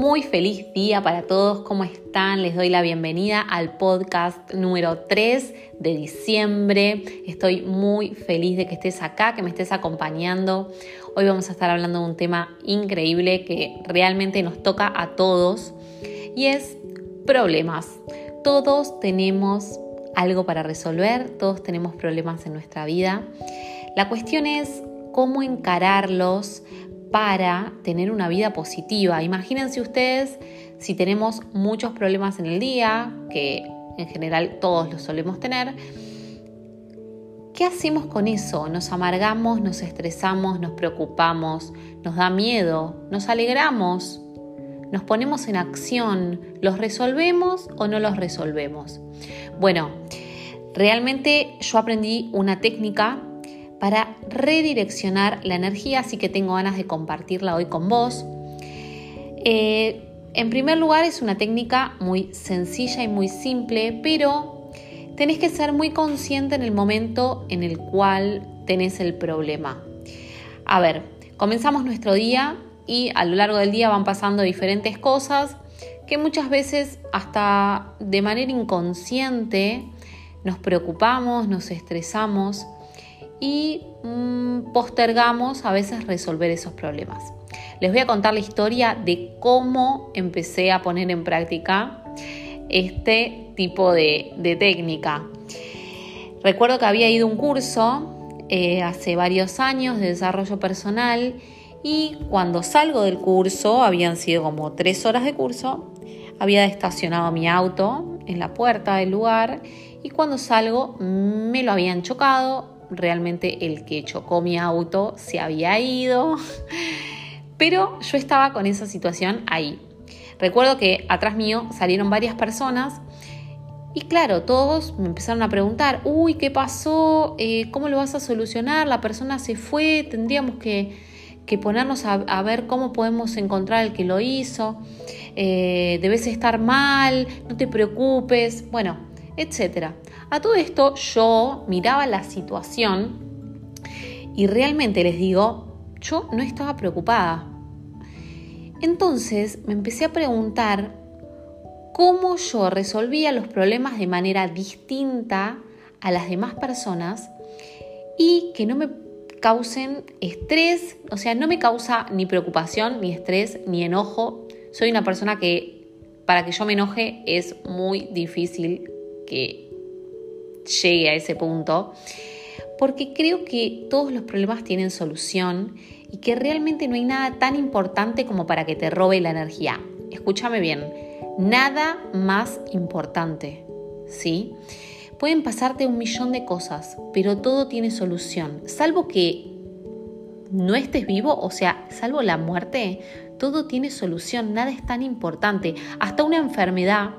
Muy feliz día para todos, ¿cómo están? Les doy la bienvenida al podcast número 3 de diciembre. Estoy muy feliz de que estés acá, que me estés acompañando. Hoy vamos a estar hablando de un tema increíble que realmente nos toca a todos y es problemas. Todos tenemos algo para resolver, todos tenemos problemas en nuestra vida. La cuestión es cómo encararlos para tener una vida positiva. Imagínense ustedes si tenemos muchos problemas en el día, que en general todos los solemos tener, ¿qué hacemos con eso? ¿Nos amargamos, nos estresamos, nos preocupamos, nos da miedo, nos alegramos, nos ponemos en acción, los resolvemos o no los resolvemos? Bueno, realmente yo aprendí una técnica para redireccionar la energía, así que tengo ganas de compartirla hoy con vos. Eh, en primer lugar, es una técnica muy sencilla y muy simple, pero tenés que ser muy consciente en el momento en el cual tenés el problema. A ver, comenzamos nuestro día y a lo largo del día van pasando diferentes cosas que muchas veces hasta de manera inconsciente nos preocupamos, nos estresamos y mm, postergamos a veces resolver esos problemas. Les voy a contar la historia de cómo empecé a poner en práctica este tipo de, técnica. Recuerdo que había ido un curso eh, hace varios años de desarrollo personal y cuando salgo del curso, habían sido como tres horas de curso, había estacionado mi auto en la puerta del lugar y cuando salgo me lo habían chocado, realmente el que chocó mi auto se había ido, pero yo estaba con esa situación ahí. Recuerdo que atrás mío salieron varias personas y claro, todos me empezaron a preguntar, uy, ¿qué pasó? Eh, ¿Cómo lo vas a solucionar? La persona se fue, tendríamos que, ponernos a, ver cómo podemos encontrar el que lo hizo, eh, debes estar mal, no te preocupes, bueno, etcétera. A todo esto yo miraba la situación y realmente les digo, yo no estaba preocupada. Entonces me empecé a preguntar cómo yo resolvía los problemas de manera distinta a las demás personas y que no me causen estrés, o sea, no me causa ni preocupación, ni estrés, ni enojo. Soy una persona que para que yo me enoje es muy difícil que llegue a ese punto, porque creo que todos los problemas tienen solución y que realmente no hay nada tan importante como para que te robe la energía. Escúchame bien, nada más importante, ¿sí? Pueden pasarte un millón de cosas, pero todo tiene solución, salvo que no estés vivo, o sea, salvo la muerte, todo tiene solución, nada es tan importante. Hasta una enfermedad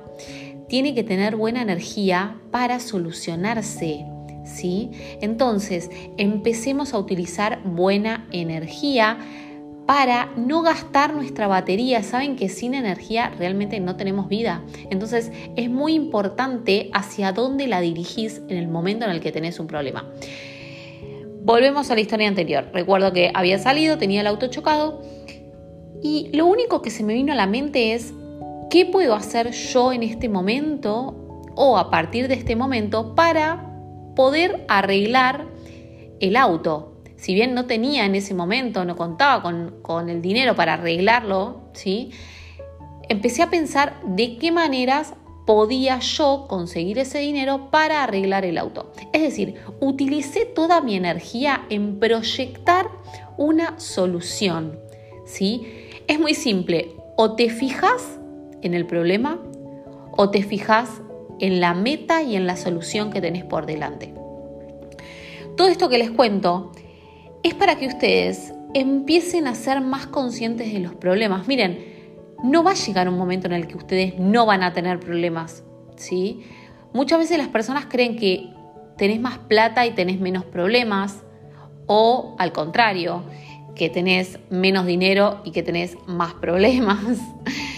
tiene que tener buena energía para solucionarse. ¿sí? Entonces, empecemos a utilizar buena energía para no gastar nuestra batería. Saben que sin energía realmente no tenemos vida. Entonces es muy importante hacia dónde la dirigís en el momento en el que tenés un problema. Volvemos a la historia anterior. Recuerdo que había salido, tenía el auto chocado y lo único que se me vino a la mente es ¿Qué puedo hacer yo en este momento o a partir de este momento para poder arreglar el auto? Si bien no tenía en ese momento, no contaba con, el dinero para arreglarlo, ¿sí? empecé a pensar de qué maneras podía yo conseguir ese dinero para arreglar el auto. Es decir, utilicé toda mi energía en proyectar una solución. ¿sí? Es muy simple, o te fijas en el problema o te fijas en la meta y en la solución que tenés por delante. Todo esto que les cuento es para que ustedes empiecen a ser más conscientes de los problemas. Miren, no va a llegar un momento en el que ustedes no van a tener problemas, ¿sí? Muchas veces las personas creen que tenés más plata y tenés menos problemas o al contrario, que tenés menos dinero y que tenés más problemas.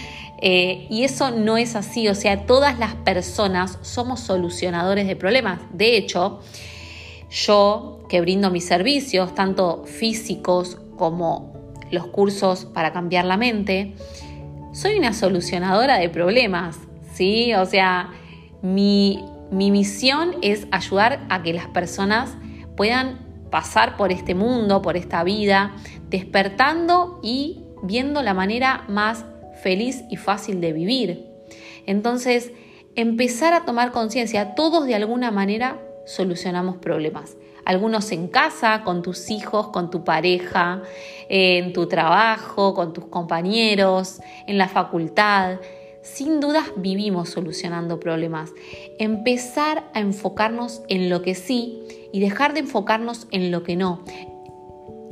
Eh, y eso no es así, o sea, todas las personas somos solucionadores de problemas. De hecho, yo que brindo mis servicios, tanto físicos como los cursos para cambiar la mente, soy una solucionadora de problemas, ¿sí? O sea, mi, mi misión es ayudar a que las personas puedan pasar por este mundo, por esta vida, despertando y viendo la manera más feliz y fácil de vivir. Entonces, empezar a tomar conciencia, todos de alguna manera solucionamos problemas. Algunos en casa, con tus hijos, con tu pareja, en tu trabajo, con tus compañeros, en la facultad. Sin dudas vivimos solucionando problemas. Empezar a enfocarnos en lo que sí y dejar de enfocarnos en lo que no.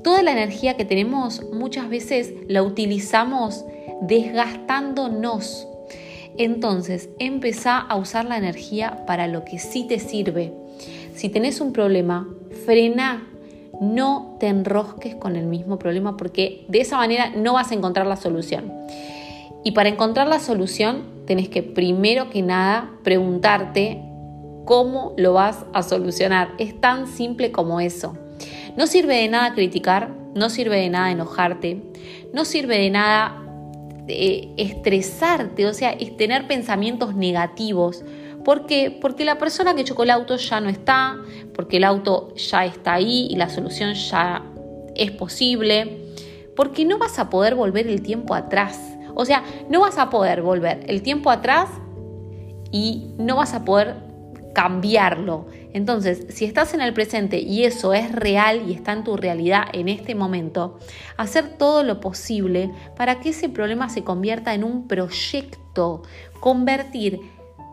Toda la energía que tenemos muchas veces la utilizamos desgastándonos. Entonces, empezá a usar la energía para lo que sí te sirve. Si tenés un problema, frena, no te enrosques con el mismo problema porque de esa manera no vas a encontrar la solución. Y para encontrar la solución, tenés que primero que nada preguntarte cómo lo vas a solucionar. Es tan simple como eso. No sirve de nada criticar, no sirve de nada enojarte, no sirve de nada eh, estresarte, o sea, es tener pensamientos negativos. ¿Por qué? Porque la persona que chocó el auto ya no está, porque el auto ya está ahí y la solución ya es posible, porque no vas a poder volver el tiempo atrás. O sea, no vas a poder volver el tiempo atrás y no vas a poder cambiarlo. Entonces, si estás en el presente y eso es real y está en tu realidad en este momento, hacer todo lo posible para que ese problema se convierta en un proyecto, convertir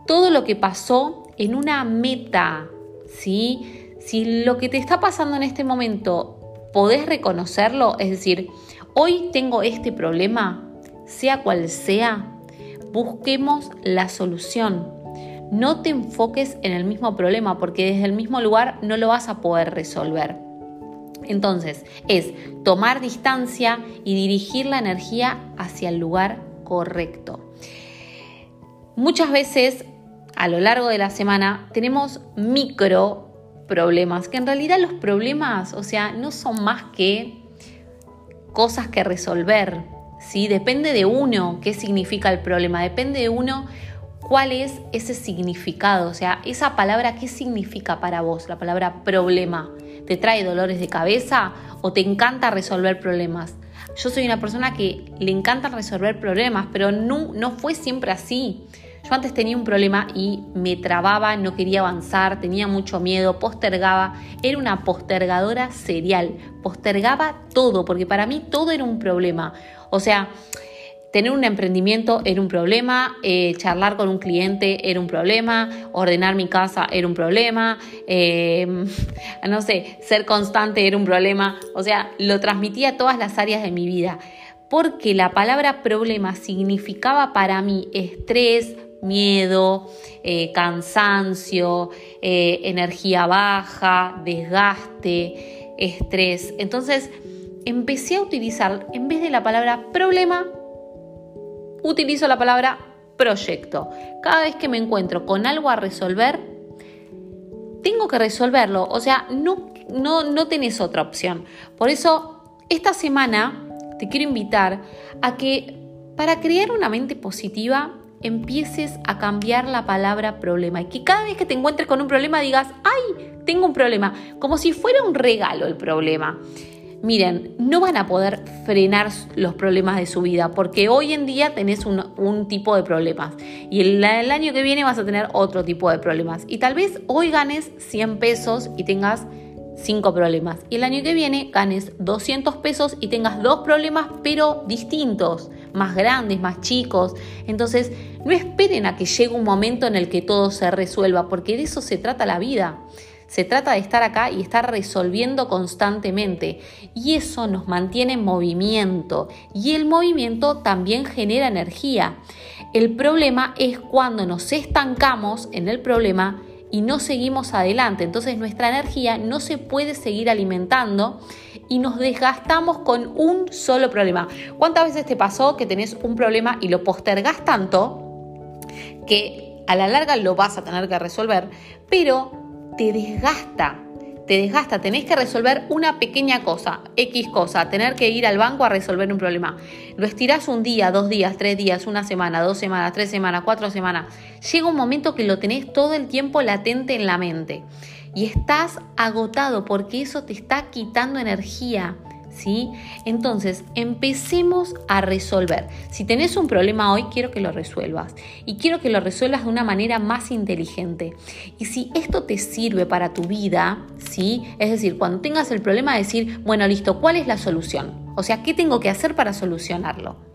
todo lo que pasó en una meta, ¿sí? Si lo que te está pasando en este momento podés reconocerlo, es decir, hoy tengo este problema, sea cual sea, busquemos la solución no te enfoques en el mismo problema porque desde el mismo lugar no lo vas a poder resolver. Entonces, es tomar distancia y dirigir la energía hacia el lugar correcto. Muchas veces a lo largo de la semana tenemos micro problemas, que en realidad los problemas, o sea, no son más que cosas que resolver, ¿sí? Depende de uno qué significa el problema, depende de uno cuál es ese significado, o sea, esa palabra, ¿qué significa para vos? La palabra problema. ¿Te trae dolores de cabeza o te encanta resolver problemas? Yo soy una persona que le encanta resolver problemas, pero no, no fue siempre así. Yo antes tenía un problema y me trababa, no quería avanzar, tenía mucho miedo, postergaba. Era una postergadora serial, postergaba todo, porque para mí todo era un problema. O sea, Tener un emprendimiento era un problema, eh, charlar con un cliente era un problema, ordenar mi casa era un problema, em, no sé, ser constante era un problema, o sea, lo transmitía a todas las áreas de mi vida, porque la palabra problema significaba para mí estrés, miedo, eh, cansancio, eh, energía baja, desgaste, estrés. Entonces empecé a utilizar, en vez de la palabra problema, utilizo la palabra proyecto. Cada vez que me encuentro con algo a resolver, tengo que resolverlo. O sea, no, no, no tenés otra opción. Por eso, esta semana te quiero invitar a que para crear una mente positiva empieces a cambiar la palabra problema y que cada vez que te encuentres con un problema digas, ay, tengo un problema, como si fuera un regalo el problema miren, no van a poder frenar los problemas de su vida porque hoy en día tenés un, tipo de problemas y el, el, año que viene vas a tener otro tipo de problemas y tal vez hoy ganes 100 pesos y tengas 5 problemas y el año que viene ganes 200 pesos y tengas dos problemas pero distintos, más grandes, más chicos. Entonces, no esperen a que llegue un momento en el que todo se resuelva porque de eso se trata la vida. Se trata de estar acá y estar resolviendo constantemente y eso nos mantiene en movimiento y el movimiento también genera energía. El problema es cuando nos estancamos en el problema y no seguimos adelante. Entonces nuestra energía no se puede seguir alimentando y nos desgastamos con un solo problema. ¿Cuántas veces te pasó que tenés un problema y lo postergás tanto que a la larga lo vas a tener que resolver, pero te desgasta, te desgasta, tenés que resolver una pequeña cosa, X cosa, tener que ir al banco a resolver un problema. Lo estirás un día, dos días, tres días, una semana, dos semanas, tres semanas, cuatro semanas. Llega un momento que lo tenés todo el tiempo latente en la mente y estás agotado porque eso te está quitando energía. Entonces, empecemos a resolver. Si tenés un problema hoy, quiero que lo resuelvas. Y quiero que lo resuelvas de una manera más inteligente. Y si esto te sirve para tu vida, ¿sí? Es decir, cuando tengas el problema, decir, bueno, listo, ¿cuál es la solución? O sea, ¿qué tengo que hacer para solucionarlo?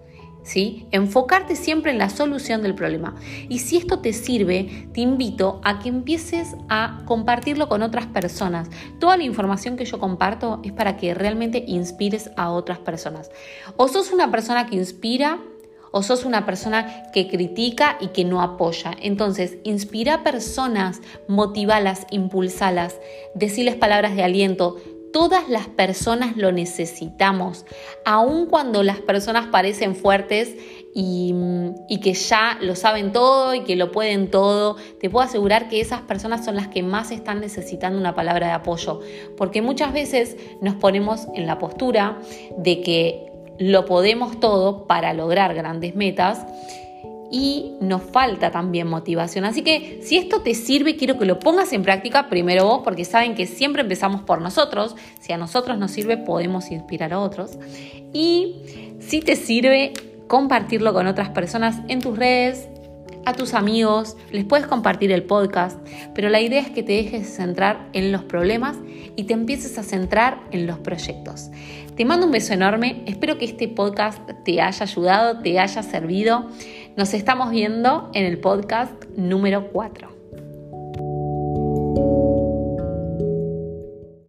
Enfocarte siempre en la solución del problema. Y si esto te sirve, te invito a que empieces a compartirlo con otras personas. Toda la información que yo comparto es para que realmente inspires a otras personas. O sos una persona que inspira o sos una persona que critica y que no apoya. Entonces, inspira a personas, motivalas, impulsalas, decirles palabras de aliento, Todas las personas lo necesitamos, aun cuando las personas parecen fuertes y, y, que ya lo saben todo y que lo pueden todo, te puedo asegurar que esas personas son las que más están necesitando una palabra de apoyo, porque muchas veces nos ponemos en la postura de que lo podemos todo para lograr grandes metas y nos falta también motivación. Así que si esto te sirve, quiero que lo pongas en práctica primero vos, porque saben que siempre empezamos por nosotros. Si a nosotros nos sirve, podemos inspirar a otros. Y si te sirve, compartirlo con otras personas en tus redes, a tus amigos, les puedes compartir el podcast, pero la idea es que te dejes centrar en los problemas y te empieces a centrar en los proyectos. Te mando un beso enorme, espero que este podcast te haya ayudado, te haya servido. Nos estamos viendo en el podcast número 4.